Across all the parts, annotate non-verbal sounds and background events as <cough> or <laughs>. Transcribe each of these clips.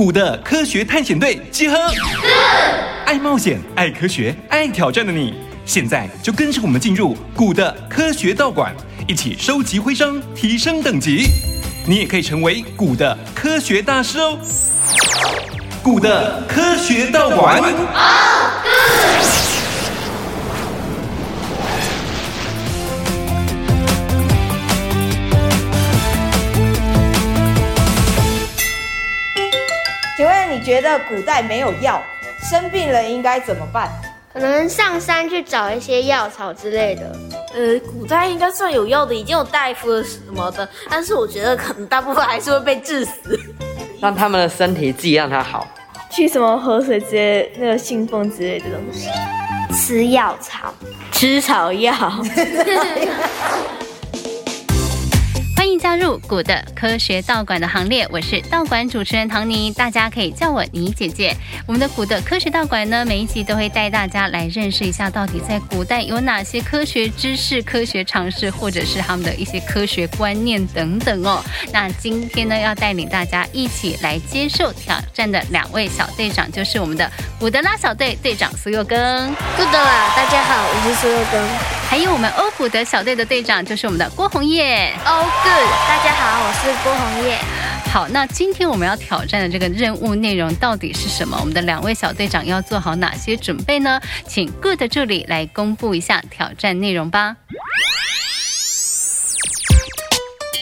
古的科学探险队集合，爱冒险、爱科学、爱挑战的你，现在就跟着我们进入古的科学道馆，一起收集徽章，提升等级。你也可以成为古的科学大师哦。古的科学道馆。你觉得古代没有药，生病了应该怎么办？可能上山去找一些药草之类的。呃，古代应该算有药的，已经有大夫了什么的。但是我觉得可能大部分还是会被治死。<laughs> 让他们的身体自己让它好。去什么河水之类，那个信奉之类的东西。吃药草，吃草药。加入古的科学道馆的行列，我是道馆主持人唐尼，大家可以叫我妮姐姐。我们的古的科学道馆呢，每一集都会带大家来认识一下，到底在古代有哪些科学知识、科学常识，或者是他们的一些科学观念等等哦。那今天呢，要带领大家一起来接受挑战的两位小队长，就是我们的古德拉小队队长苏佑耕。古德拉，大家好，我是苏佑耕。还有我们欧古德小队的队长，就是我们的郭红叶。All good。大家好，我是郭红叶。好，那今天我们要挑战的这个任务内容到底是什么？我们的两位小队长要做好哪些准备呢？请 Good 助理来公布一下挑战内容吧。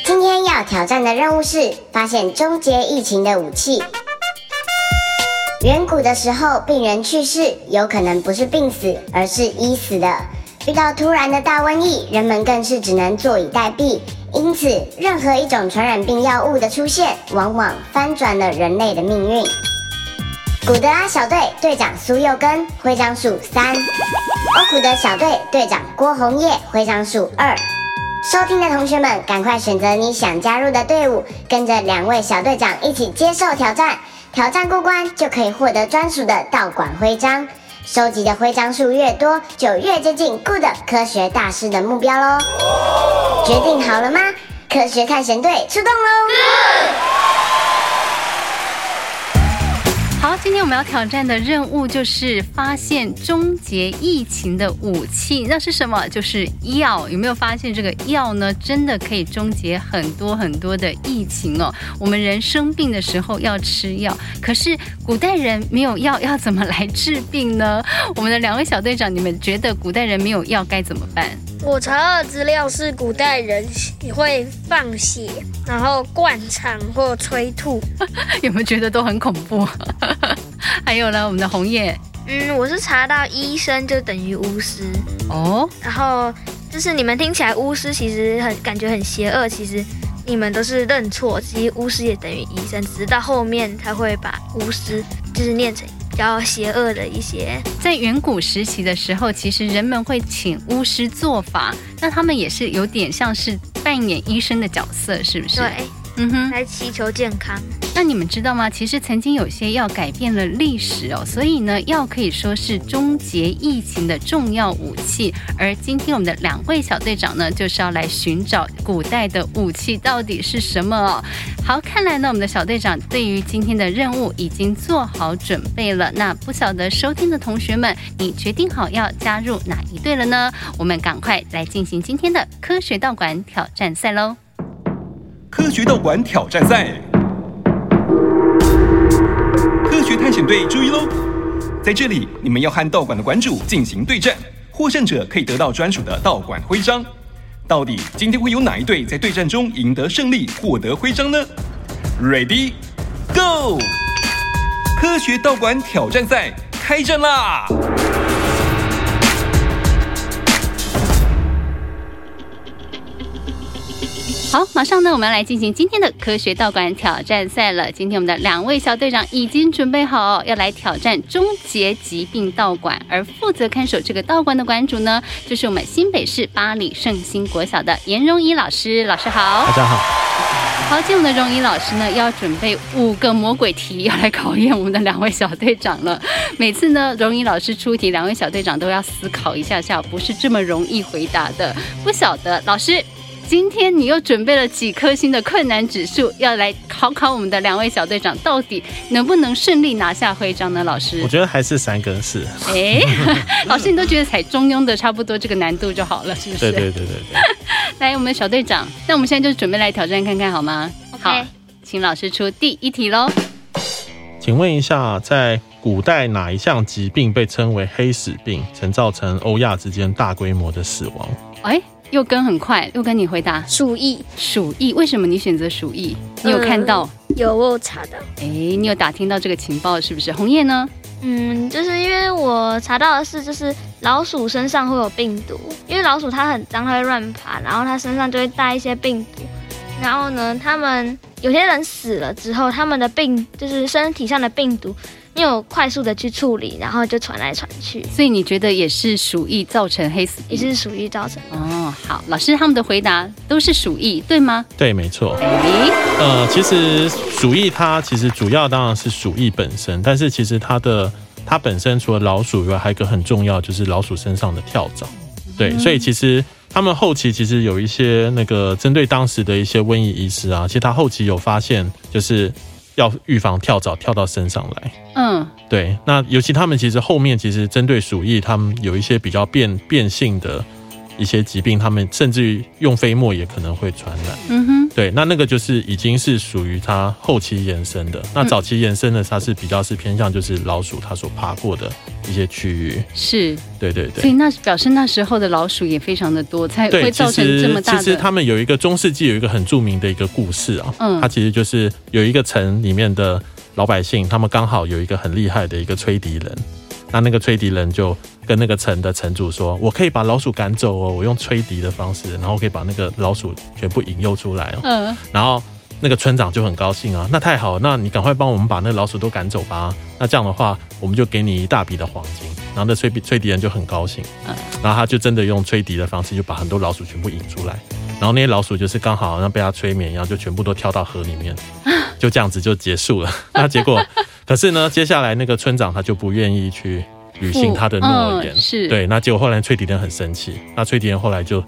今天要挑战的任务是发现终结疫情的武器。远古的时候，病人去世有可能不是病死，而是医死的。遇到突然的大瘟疫，人们更是只能坐以待毙。因此，任何一种传染病药物的出现，往往翻转了人类的命运。古德拉小队队长苏佑耕，徽章数三；欧古德小队队长郭红叶，徽章数二。收听的同学们，赶快选择你想加入的队伍，跟着两位小队长一起接受挑战。挑战过关，就可以获得专属的道馆徽章。收集的徽章数越多，就越接近 Good 科学大师的目标喽！决定好了吗？科学探险队出动喽！好，今天我们要挑战的任务就是发现终结疫情的武器。那是什么？就是药。有没有发现这个药呢？真的可以终结很多很多的疫情哦。我们人生病的时候要吃药，可是古代人没有药，要怎么来治病呢？<laughs> 我们的两位小队长，你们觉得古代人没有药该怎么办？我查的资料是古代人也会放血，然后灌肠或催吐，<laughs> 有没有觉得都很恐怖？<laughs> 还有呢，我们的红叶，嗯，我是查到医生就等于巫师哦，然后就是你们听起来巫师其实很感觉很邪恶，其实你们都是认错，其实巫师也等于医生，直到后面才会把巫师就是念成。比较邪恶的一些，在远古时期的时候，其实人们会请巫师做法，那他们也是有点像是扮演医生的角色，是不是？对。嗯哼，来祈求健康。那你们知道吗？其实曾经有些药改变了历史哦，所以呢，药可以说是终结疫情的重要武器。而今天我们的两位小队长呢，就是要来寻找古代的武器到底是什么哦。好，看来呢，我们的小队长对于今天的任务已经做好准备了。那不晓得收听的同学们，你决定好要加入哪一队了呢？我们赶快来进行今天的科学道馆挑战赛喽！科学道馆挑战赛，科学探险队注意喽！在这里，你们要和道馆的馆主进行对战，获胜者可以得到专属的道馆徽章。到底今天会有哪一队在对战中赢得胜利，获得徽章呢？Ready, go！科学道馆挑战赛开战啦！好，马上呢，我们要来进行今天的科学道馆挑战赛了。今天我们的两位小队长已经准备好，要来挑战终结疾病道馆。而负责看守这个道馆的馆主呢，就是我们新北市八里圣心国小的颜荣仪老师。老师好，大家好。好，今天我们的荣仪老师呢，要准备五个魔鬼题，要来考验我们的两位小队长了。每次呢，荣仪老师出题，两位小队长都要思考一下下，不是这么容易回答的。不晓得老师。今天你又准备了几颗星的困难指数，要来考考我们的两位小队长，到底能不能顺利拿下徽章呢？老师，我觉得还是三跟四。哎，<laughs> 老师，你都觉得踩中庸的差不多这个难度就好了，是不是？对对对对对。<laughs> 来，我们的小队长，那我们现在就准备来挑战看看好吗？Okay. 好，请老师出第一题喽。请问一下，在古代哪一项疾病被称为黑死病，曾造成欧亚之间大规模的死亡？哎，又跟很快，又跟你回答鼠疫。鼠疫，为什么你选择鼠疫？你有看到？嗯、有，我有查到。哎，你有打听到这个情报是不是？红叶呢？嗯，就是因为我查到的是，就是老鼠身上会有病毒，因为老鼠它很脏，它会乱爬，然后它身上就会带一些病毒。然后呢，他们有些人死了之后，他们的病就是身体上的病毒没有快速的去处理，然后就传来传去。所以你觉得也是鼠疫造成黑死病？也是鼠疫造成的。哦，好，老师他们的回答都是鼠疫，对吗？对，没错。诶，呃，其实鼠疫它其实主要当然是鼠疫本身，但是其实它的它本身除了老鼠以外，还有一个很重要就是老鼠身上的跳蚤。对，嗯、所以其实。他们后期其实有一些那个针对当时的一些瘟疫医师啊，其实他后期有发现，就是要预防跳蚤跳到身上来。嗯，对。那尤其他们其实后面其实针对鼠疫，他们有一些比较变变性的。一些疾病，他们甚至于用飞沫也可能会传染。嗯哼，对，那那个就是已经是属于它后期延伸的。那早期延伸的，它是比较是偏向就是老鼠它所爬过的一些区域。是，对对对。所以那表示那时候的老鼠也非常的多，才会造成这么大的。其实他们有一个中世纪有一个很著名的一个故事啊，嗯，它其实就是有一个城里面的老百姓，他们刚好有一个很厉害的一个吹笛人。那那个吹笛人就跟那个城的城主说：“我可以把老鼠赶走哦，我用吹笛的方式，然后可以把那个老鼠全部引诱出来哦。”嗯。然后那个村长就很高兴啊，那太好了，那你赶快帮我们把那个老鼠都赶走吧。那这样的话，我们就给你一大笔的黄金。然后那吹吹笛人就很高兴，嗯。然后他就真的用吹笛的方式，就把很多老鼠全部引出来。然后那些老鼠就是刚好像被他催眠一样，就全部都跳到河里面，<laughs> 就这样子就结束了。那结果。<laughs> 可是呢，接下来那个村长他就不愿意去履行他的诺言，是对。那结果后来崔迪人很生气，那崔迪人后来就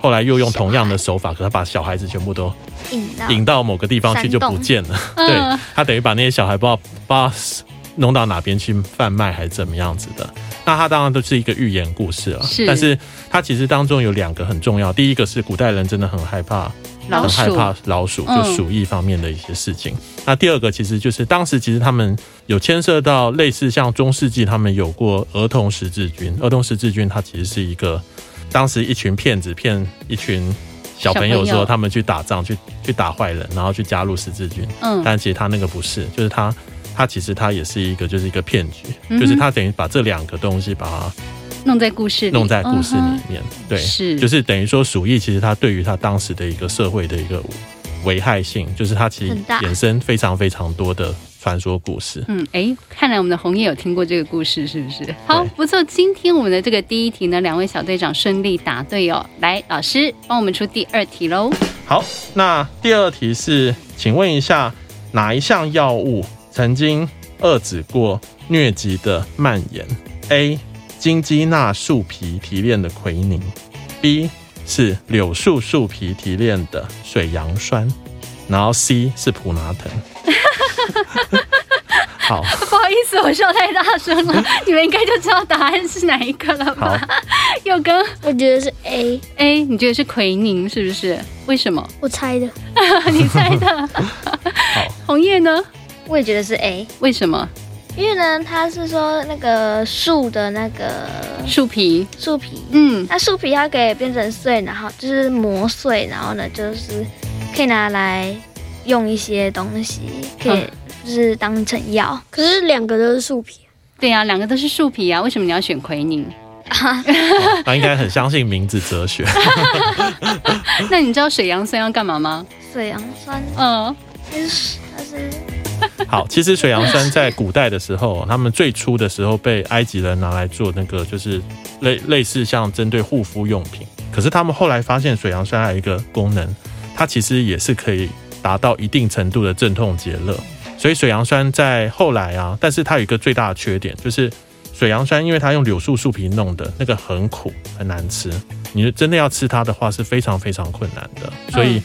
后来又用同样的手法，可是他把小孩子全部都引到引到某个地方去就不见了。<laughs> 对，他等于把那些小孩不知道不知道弄到哪边去贩卖还是怎么样子的。那他当然都是一个寓言故事了，是。但是他其实当中有两个很重要，第一个是古代人真的很害怕。很害怕老鼠，就鼠疫方面的一些事情。嗯、那第二个其实就是当时其实他们有牵涉到类似像中世纪他们有过儿童十字军，儿童十字军它其实是一个当时一群骗子骗一群小朋友说他们去打仗去去打坏人，然后去加入十字军。嗯，但其实他那个不是，就是他他其实他也是一个就是一个骗局，嗯、就是他等于把这两个东西把它。弄在故事里，弄在故事里面，嗯、对，是，就是等于说鼠疫，其实它对于它当时的一个社会的一个危害性，就是它其实衍生非常非常多的传说故事。嗯，哎、欸，看来我们的红叶有听过这个故事，是不是？好，不错，今天我们的这个第一题呢，两位小队长顺利答对哦。来，老师帮我们出第二题喽。好，那第二题是，请问一下，哪一项药物曾经遏制过疟疾的蔓延？A 金鸡纳树皮提炼的奎宁，B 是柳树树皮提炼的水杨酸，然后 C 是普拿疼。<laughs> 好，不好意思，我笑太大声了，<laughs> 你们应该就知道答案是哪一个了吧？佑哥我觉得是 A A，你觉得是奎宁是不是？为什么？我猜的，<laughs> 你猜的。好，红叶呢？我也觉得是 A，为什么？因为呢，他是说那个树的那个树皮，树皮，嗯，那树皮它可以变成碎，然后就是磨碎，然后呢，就是可以拿来用一些东西，可以就是当成药。可是两个都是树皮，对呀，两个都是树皮啊，为什么你要选奎宁？<laughs> 他应该很相信名字哲学。<laughs> 那你知道水杨酸要干嘛吗？水杨酸，嗯，就是它是。好，其实水杨酸在古代的时候，他们最初的时候被埃及人拿来做那个，就是类类似像针对护肤用品。可是他们后来发现，水杨酸还有一个功能，它其实也是可以达到一定程度的镇痛解热。所以水杨酸在后来啊，但是它有一个最大的缺点，就是水杨酸因为它用柳树树皮弄的那个很苦很难吃，你真的要吃它的话是非常非常困难的。所以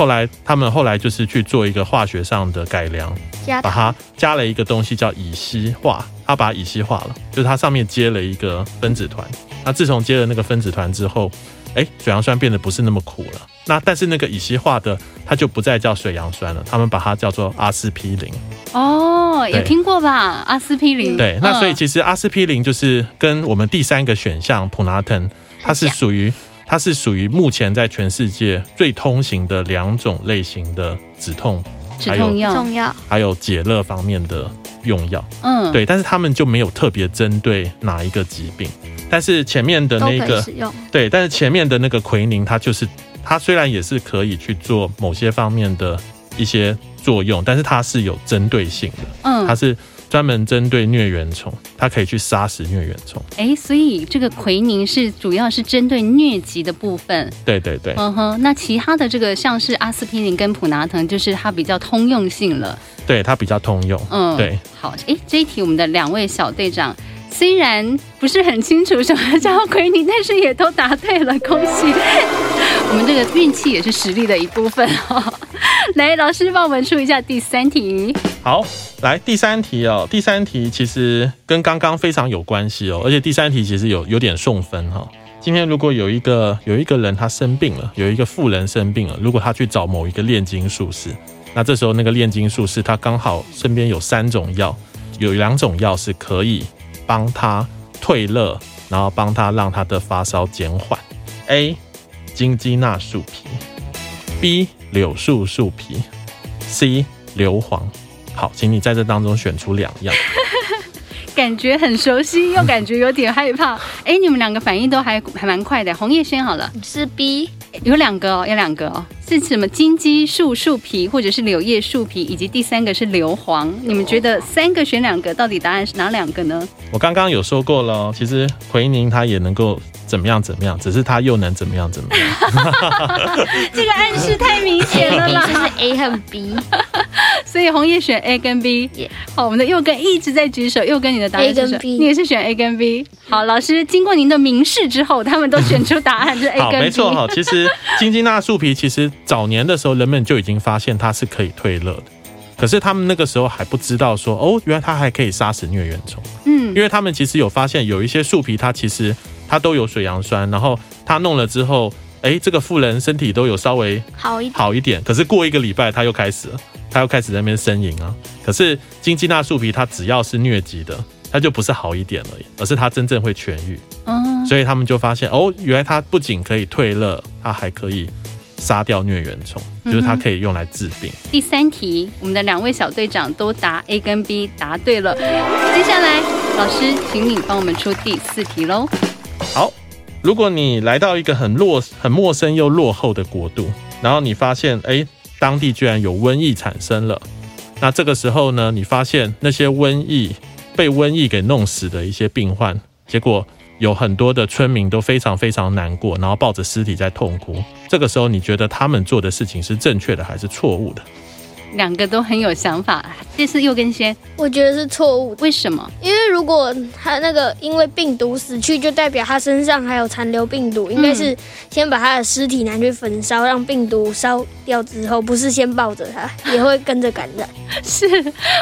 后来他们后来就是去做一个化学上的改良，把它加了一个东西叫乙烯化，它把乙烯化了，就是它上面接了一个分子团。那自从接了那个分子团之后，哎，水杨酸变得不是那么苦了。那但是那个乙烯化的，它就不再叫水杨酸了，他们把它叫做阿司匹林。哦，有听过吧？阿司匹林。对，那所以其实阿司匹林就是跟我们第三个选项普拿疼，它是属于它是属于目前在全世界最通行的两种类型的止痛、止痛药、还有解热方面的用药。嗯，对，但是他们就没有特别针对哪一个疾病。但是前面的那个，对，但是前面的那个奎宁，它就是。它虽然也是可以去做某些方面的一些作用，但是它是有针对性的，嗯，它是专门针对疟原虫，它可以去杀死疟原虫。哎、欸，所以这个奎宁是主要是针对疟疾的部分。对对对，嗯哼，那其他的这个像是阿司匹林跟普拿疼，就是它比较通用性了。对，它比较通用。嗯，对。好，哎、欸，这一题我们的两位小队长。虽然不是很清楚什么叫奎宁，但是也都答对了，恭喜！我们这个运气也是实力的一部分哦。来，老师帮我们出一下第三题。好，来第三题哦。第三题其实跟刚刚非常有关系哦，而且第三题其实有有点送分哈。今天如果有一个有一个人他生病了，有一个妇人生病了，如果他去找某一个炼金术士，那这时候那个炼金术士他刚好身边有三种药，有两种药是可以。帮他退热，然后帮他让他的发烧减缓。A. 金鸡纳树皮，B. 柳树树皮，C. 硫磺。好，请你在这当中选出两样。<laughs> 感觉很熟悉，又感觉有点害怕。哎，你们两个反应都还还蛮快的。红叶轩好了，是 B。有两个哦，有两个哦，是什么金鸡树树皮，或者是柳叶树皮，以及第三个是硫磺。你们觉得三个选两个，到底答案是哪两个呢？我刚刚有说过了，其实奎宁它也能够怎么样怎么样，只是他又能怎么样怎么样。<laughs> 这个暗示太明显了啦，<laughs> 就是 A 和 B。<laughs> 所以红叶选 A 跟 B，好，我们的右根一直在举手，右根你的答案是什么？你也是选 A 跟 B。好，老师经过您的明示之后，他们都选出答案是 A 跟 B。好，没错哈。其实金鸡纳树皮其实早年的时候，人们就已经发现它是可以退热的，可是他们那个时候还不知道说，哦，原来它还可以杀死疟原虫。嗯，因为他们其实有发现有一些树皮，它其实它都有水杨酸，然后它弄了之后，哎，这个妇人身体都有稍微好一点，好一点。可是过一个礼拜，它又开始了。他又开始在那边呻吟啊！可是金鸡纳树皮，它只要是疟疾的，它就不是好一点而已，而是它真正会痊愈。嗯，所以他们就发现哦，原来它不仅可以退热，它还可以杀掉疟原虫，就是它可以用来治病。嗯。第三题，我们的两位小队长都答 A 跟 B，答对了。接下来，老师，请你帮我们出第四题喽。好，如果你来到一个很落、很陌生又落后的国度，然后你发现，哎。当地居然有瘟疫产生了，那这个时候呢，你发现那些瘟疫被瘟疫给弄死的一些病患，结果有很多的村民都非常非常难过，然后抱着尸体在痛哭。这个时候，你觉得他们做的事情是正确的还是错误的？两个都很有想法，这次又跟先，我觉得是错误。为什么？因为如果他那个因为病毒死去，就代表他身上还有残留病毒，应该是先把他的尸体拿去焚烧，让病毒烧掉之后，不是先抱着他，<laughs> 也会跟着感染。是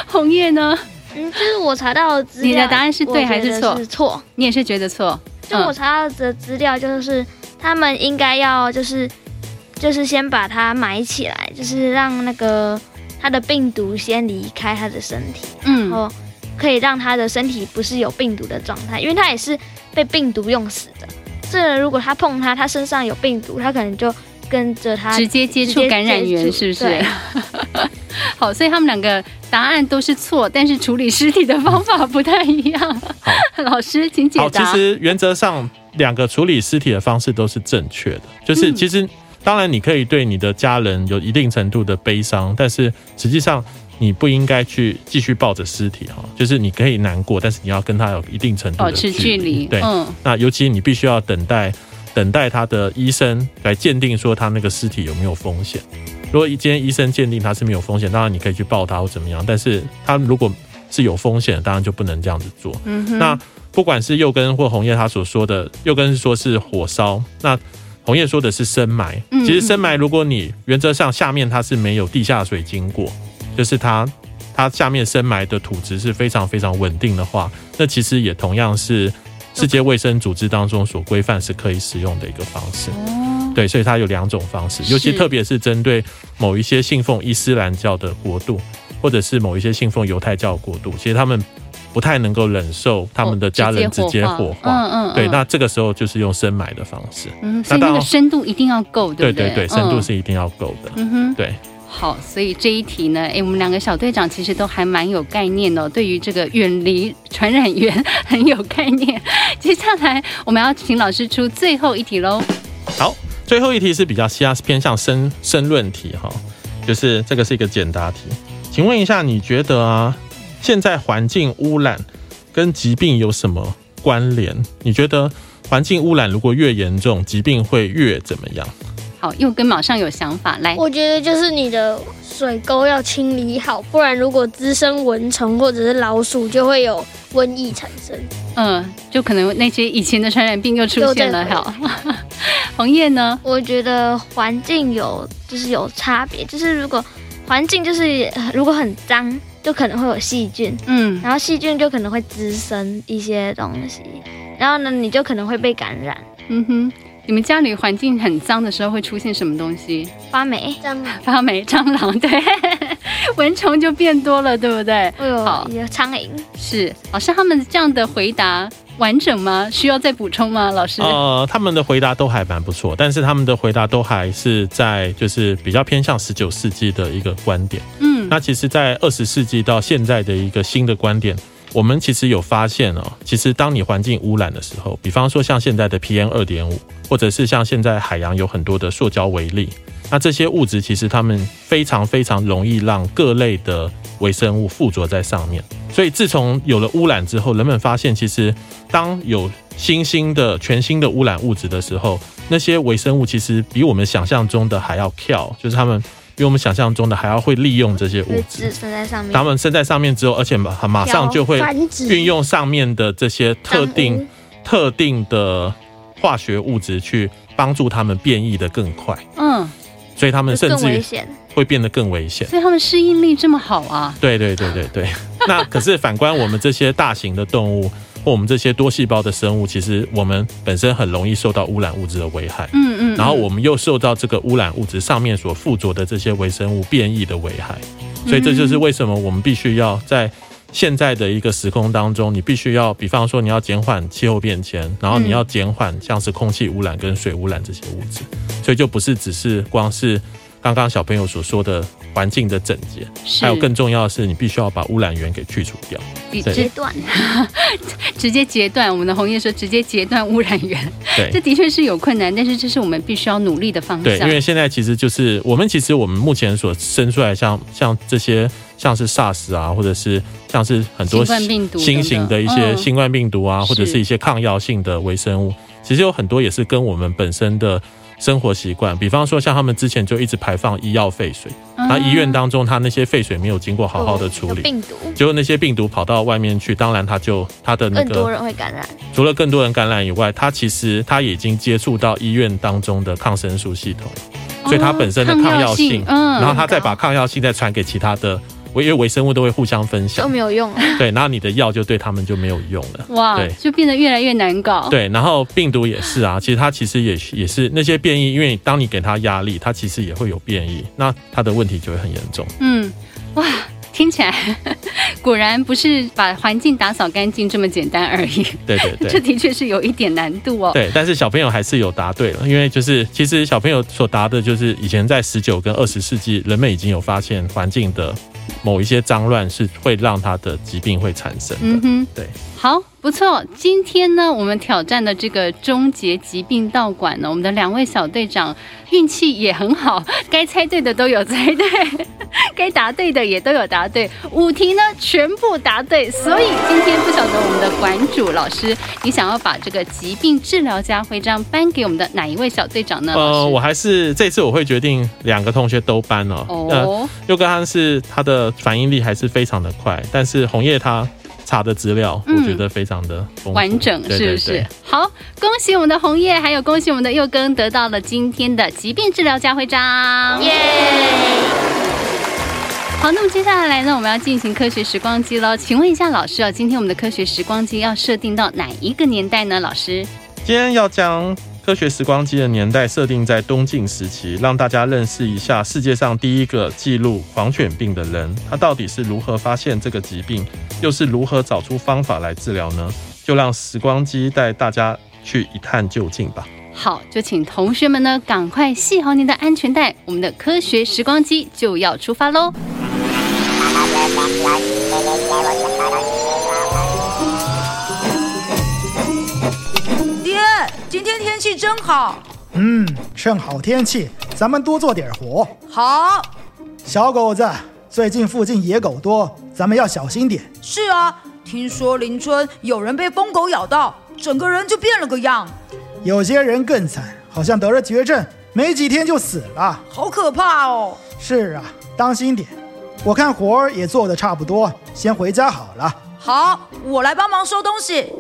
红叶呢？嗯，就是我查到的资料，你的答案是对还是错？是错。你也是觉得错？就我查到的资料，就是他们应该要就是就是先把它埋起来，就是让那个。他的病毒先离开他的身体，然后可以让他的身体不是有病毒的状态，因为他也是被病毒用死的。这如果他碰他，他身上有病毒，他可能就跟着他直接接触感染源，是不是？<laughs> 好，所以他们两个答案都是错，但是处理尸体的方法不太一样。好，<laughs> 老师请解答。好，其实原则上两个处理尸体的方式都是正确的，就是其实。当然，你可以对你的家人有一定程度的悲伤，但是实际上你不应该去继续抱着尸体哈。就是你可以难过，但是你要跟他有一定程度的距离。保持距离。对，嗯。那尤其你必须要等待，等待他的医生来鉴定说他那个尸体有没有风险。如果一间医生鉴定他是没有风险，当然你可以去抱他或怎么样。但是他如果是有风险，当然就不能这样子做。嗯哼。那不管是右根或红叶他所说的，右根是说是火烧，那红叶说的是深埋。其实深埋，如果你原则上下面它是没有地下水经过，就是它它下面深埋的土质是非常非常稳定的话，那其实也同样是世界卫生组织当中所规范是可以使用的一个方式。对，所以它有两种方式，尤其特别是针对某一些信奉伊斯兰教的国度，或者是某一些信奉犹太教的国度，其实他们不太能够忍受他们的家人直接火化。嗯嗯。对，那这个时候就是用深埋的方式。嗯，所以那个深度一定要够，对对？对深度是一定要够的。嗯哼，对。好，所以这一题呢，哎，我们两个小队长其实都还蛮有概念的，对于这个远离传染源 <laughs> 很有概念。接下来我们要请老师出最后一题喽。好。最后一题是比较偏向申申论题哈，就是这个是一个简答题，请问一下，你觉得啊，现在环境污染跟疾病有什么关联？你觉得环境污染如果越严重，疾病会越怎么样？好，又跟马上有想法来。我觉得就是你的水沟要清理好，不然如果滋生蚊虫或者是老鼠，就会有瘟疫产生。嗯，就可能那些以前的传染病又出现了。好，红 <laughs> 叶呢？我觉得环境有就是有差别，就是如果环境就是如果很脏，就可能会有细菌。嗯，然后细菌就可能会滋生一些东西，然后呢，你就可能会被感染。嗯哼。你们家里环境很脏的时候会出现什么东西？发霉、蟑螂、<laughs> 发霉、蟑螂，对，<laughs> 蚊虫就变多了，对不对？好，有苍蝇。是老师他们这样的回答完整吗？需要再补充吗？老师？呃，他们的回答都还蛮不错，但是他们的回答都还是在就是比较偏向十九世纪的一个观点。嗯，那其实，在二十世纪到现在的一个新的观点。我们其实有发现哦，其实当你环境污染的时候，比方说像现在的 PM 二点五，或者是像现在海洋有很多的塑胶微粒，那这些物质其实它们非常非常容易让各类的微生物附着在上面。所以自从有了污染之后，人们发现其实当有新兴的全新的污染物质的时候，那些微生物其实比我们想象中的还要跳，就是他们。比我们想象中的还要会利用这些物质，生在上面。它们生在上面之后，而且马马上就会运用上面的这些特定特定的化学物质去帮助它们变异的更快。嗯，所以它们甚至于会变得更危险。所以他们适应力这么好啊？对对对对对。<laughs> 那可是反观我们这些大型的动物。或我们这些多细胞的生物，其实我们本身很容易受到污染物质的危害。嗯嗯。然后我们又受到这个污染物质上面所附着的这些微生物变异的危害，所以这就是为什么我们必须要在现在的一个时空当中，你必须要，比方说你要减缓气候变迁，然后你要减缓像是空气污染跟水污染这些物质，所以就不是只是光是刚刚小朋友所说的。环境的整洁，还有更重要的是，你必须要把污染源给去除掉，截断，<laughs> 直接截断。我们的红叶说，直接截断污染源，对，这的确是有困难，但是这是我们必须要努力的方向。对，因为现在其实就是我们，其实我们目前所生出来像像这些，像是 SARS 啊，或者是像是很多新冠病毒、新型的一些新冠病毒啊，或者是一些抗药性的微生物，其实有很多也是跟我们本身的。生活习惯，比方说像他们之前就一直排放医药废水，那医院当中他那些废水没有经过好好的处理，病毒，结果那些病毒跑到外面去，当然他就他的那个更多人会感染，除了更多人感染以外，他其实他已经接触到医院当中的抗生素系统，所以他本身的抗药性，然后他再把抗药性再传给其他的。因为微生物都会互相分享，都没有用。对，然后你的药就对他们就没有用了。哇，对，就变得越来越难搞。对，然后病毒也是啊，其实它其实也也是那些变异，因为当你给它压力，它其实也会有变异，那它的问题就会很严重。嗯，哇。听起来 <laughs> 果然不是把环境打扫干净这么简单而已。对对对，<laughs> 这的确是有一点难度哦。对，但是小朋友还是有答对了，因为就是其实小朋友所答的就是以前在十九跟二十世纪，人们已经有发现环境的某一些脏乱是会让他的疾病会产生的。嗯哼，对。好，不错。今天呢，我们挑战的这个终结疾病道馆呢，我们的两位小队长运气也很好，该猜对的都有猜对，该答对的也都有答对，五题呢全部答对。所以今天不晓得我们的馆主老师，你想要把这个疾病治疗家徽章颁给我们的哪一位小队长呢？呃，我还是这次我会决定两个同学都颁哦。哦，佑哥他是他的反应力还是非常的快，但是红叶他。查的资料，我觉得非常的完整，是不是？好，恭喜我们的红叶，还有恭喜我们的佑根得到了今天的疾病治疗家徽章，耶！好，那么接下来呢，我们要进行科学时光机了。请问一下老师啊，今天我们的科学时光机要设定到哪一个年代呢？老师，今天要将科学时光机的年代设定在东晋时期，让大家认识一下世界上第一个记录狂犬病的人，他到底是如何发现这个疾病，又是如何找出方法来治疗呢？就让时光机带大家去一探究竟吧。好，就请同学们呢赶快系好您的安全带，我们的科学时光机就要出发喽！天天气真好。嗯，趁好天气，咱们多做点活。好，小狗子，最近附近野狗多，咱们要小心点。是啊，听说邻村有人被疯狗咬到，整个人就变了个样。有些人更惨，好像得了绝症，没几天就死了，好可怕哦！是啊，当心点。我看活儿也做得差不多，先回家好了。好，我来帮忙收东西。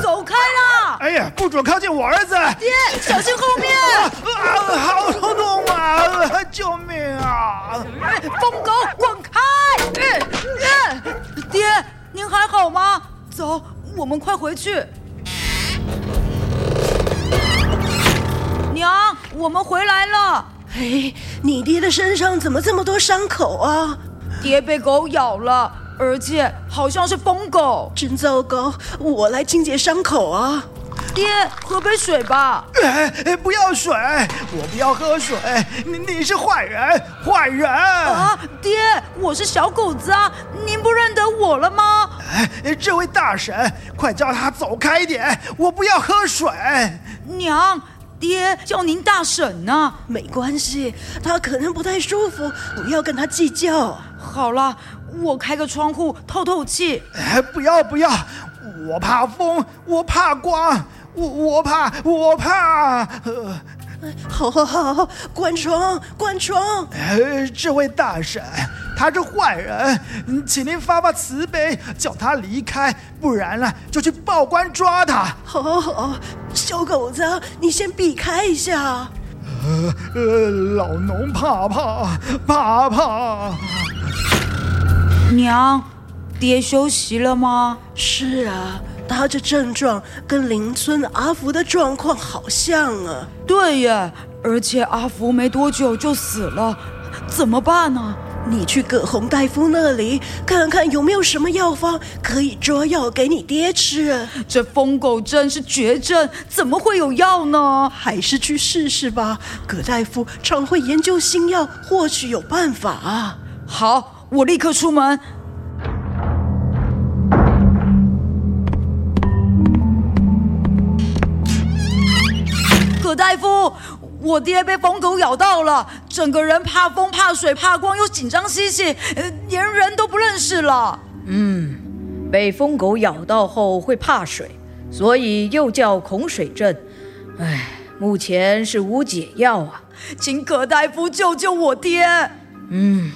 走开啦！哎呀，不准靠近我儿子！爹，小心后面！啊，好痛啊！救命啊！疯狗，滚开！爹，您还好吗？走。我们快回去！娘，我们回来了。哎，你爹的身上怎么这么多伤口啊？爹被狗咬了，而且好像是疯狗。真糟糕！我来清洁伤口啊。爹，喝杯水吧。哎，不要水，我不要喝水。你你是坏人，坏人啊！爹，我是小狗子啊，您不认得我了吗？哎，这位大婶，快叫他走开一点，我不要喝水。娘，爹叫您大婶呢。没关系，他可能不太舒服，不要跟他计较。好了，我开个窗户透透气。哎，不要不要，我怕风，我怕光。我我怕我怕，好好好，关窗关窗。哎，这位大婶，他是坏人，请您发发慈悲，叫他离开，不然呢，就去报官抓他。好好好，小狗子，你先避开一下。呃呃，老农怕怕怕怕。娘，爹休息了吗？是啊。他这症状跟邻村阿福的状况好像啊！对耶，而且阿福没多久就死了，怎么办呢？你去葛洪大夫那里看看有没有什么药方可以抓药给你爹吃。这疯狗症是绝症，怎么会有药呢？还是去试试吧。葛大夫常会研究新药，或许有办法啊。好，我立刻出门。葛大夫，我爹被疯狗咬到了，整个人怕风、怕水、怕光，又紧张兮兮，连人都不认识了。嗯，被疯狗咬到后会怕水，所以又叫恐水症。唉，目前是无解药啊，请葛大夫救救我爹。嗯，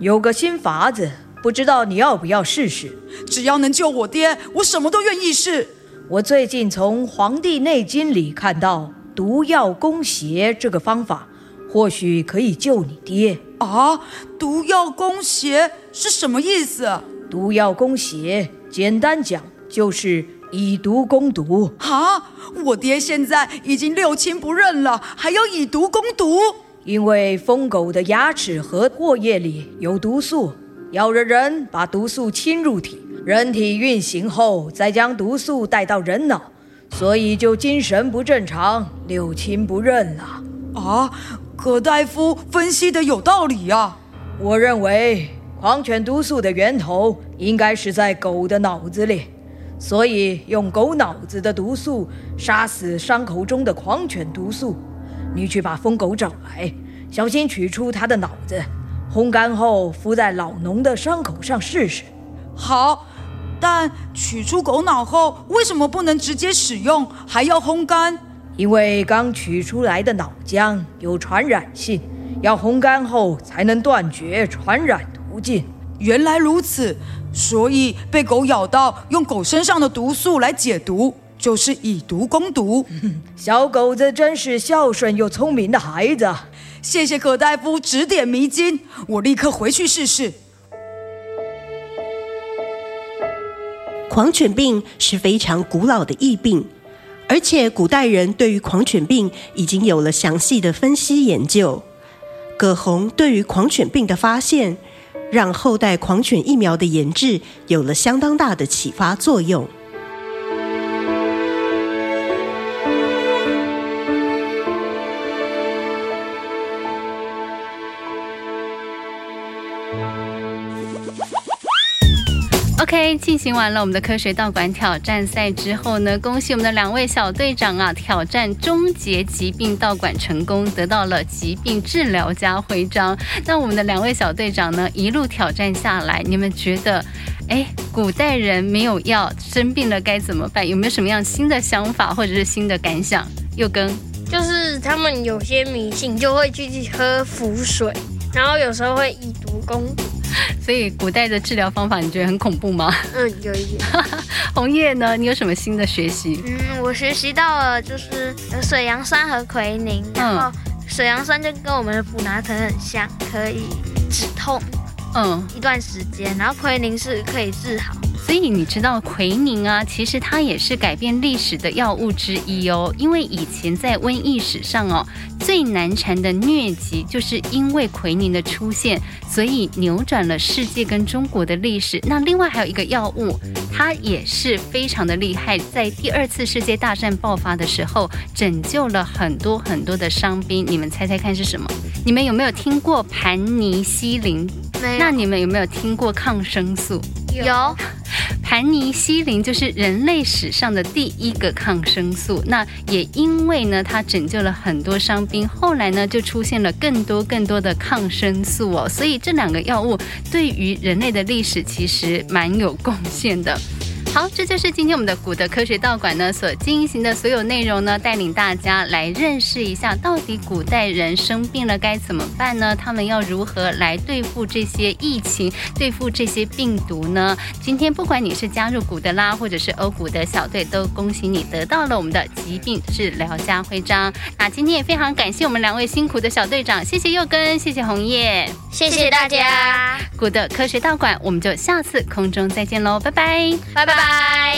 有个新法子，不知道你要不要试试？只要能救我爹，我什么都愿意试。我最近从《黄帝内经》里看到。毒药攻邪这个方法，或许可以救你爹啊！毒药攻邪是什么意思？毒药攻邪，简单讲就是以毒攻毒啊！我爹现在已经六亲不认了，还要以毒攻毒？因为疯狗的牙齿和唾液里有毒素，咬了人，把毒素侵入体，人体运行后，再将毒素带到人脑。所以就精神不正常，六亲不认了啊！葛大夫分析的有道理啊！我认为狂犬毒素的源头应该是在狗的脑子里，所以用狗脑子的毒素杀死伤口中的狂犬毒素。你去把疯狗找来，小心取出它的脑子，烘干后敷在老农的伤口上试试。好。但取出狗脑后，为什么不能直接使用，还要烘干？因为刚取出来的脑浆有传染性，要烘干后才能断绝传染途径。原来如此，所以被狗咬到，用狗身上的毒素来解毒，就是以毒攻毒。<laughs> 小狗子真是孝顺又聪明的孩子，谢谢葛大夫指点迷津，我立刻回去试试。狂犬病是非常古老的疫病，而且古代人对于狂犬病已经有了详细的分析研究。葛洪对于狂犬病的发现，让后代狂犬疫苗的研制有了相当大的启发作用。进行完了我们的科学道馆挑战赛之后呢，恭喜我们的两位小队长啊，挑战终结疾病道馆成功，得到了疾病治疗家徽章。那我们的两位小队长呢，一路挑战下来，你们觉得，哎，古代人没有药，生病了该怎么办？有没有什么样新的想法或者是新的感想？又跟就是他们有些迷信，就会去喝符水，然后有时候会以毒攻毒。<laughs> 所以古代的治疗方法你觉得很恐怖吗？嗯，有一点。<laughs> 红叶呢？你有什么新的学习？嗯，我学习到了，就是水杨酸和奎宁，然后水杨酸就跟我们的普拿疼很像，可以止痛，嗯，一段时间，然后奎宁是可以治好。所以你知道奎宁啊，其实它也是改变历史的药物之一哦。因为以前在瘟疫史上哦，最难缠的疟疾，就是因为奎宁的出现，所以扭转了世界跟中国的历史。那另外还有一个药物，它也是非常的厉害，在第二次世界大战爆发的时候，拯救了很多很多的伤兵。你们猜猜看是什么？你们有没有听过盘尼西林？那你们有没有听过抗生素？有。<laughs> 盘尼西林就是人类史上的第一个抗生素，那也因为呢，它拯救了很多伤兵，后来呢就出现了更多更多的抗生素哦，所以这两个药物对于人类的历史其实蛮有贡献的。好，这就是今天我们的古德科学道馆呢所进行的所有内容呢，带领大家来认识一下，到底古代人生病了该怎么办呢？他们要如何来对付这些疫情，对付这些病毒呢？今天不管你是加入古德拉，或者是欧古德小队，都恭喜你得到了我们的疾病治疗家徽章。那今天也非常感谢我们两位辛苦的小队长，谢谢佑根，谢谢红叶，谢谢大家。古德科学道馆，我们就下次空中再见喽，拜拜，拜拜。拜！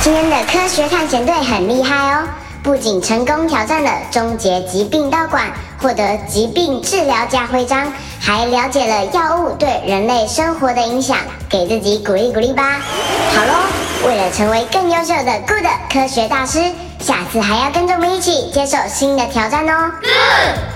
今天的科学探险队很厉害哦，不仅成功挑战了终结疾病道馆，获得疾病治疗家徽章，还了解了药物对人类生活的影响，给自己鼓励鼓励吧。好喽，为了成为更优秀的 Good 科学大师，下次还要跟着我们一起接受新的挑战哦。Good!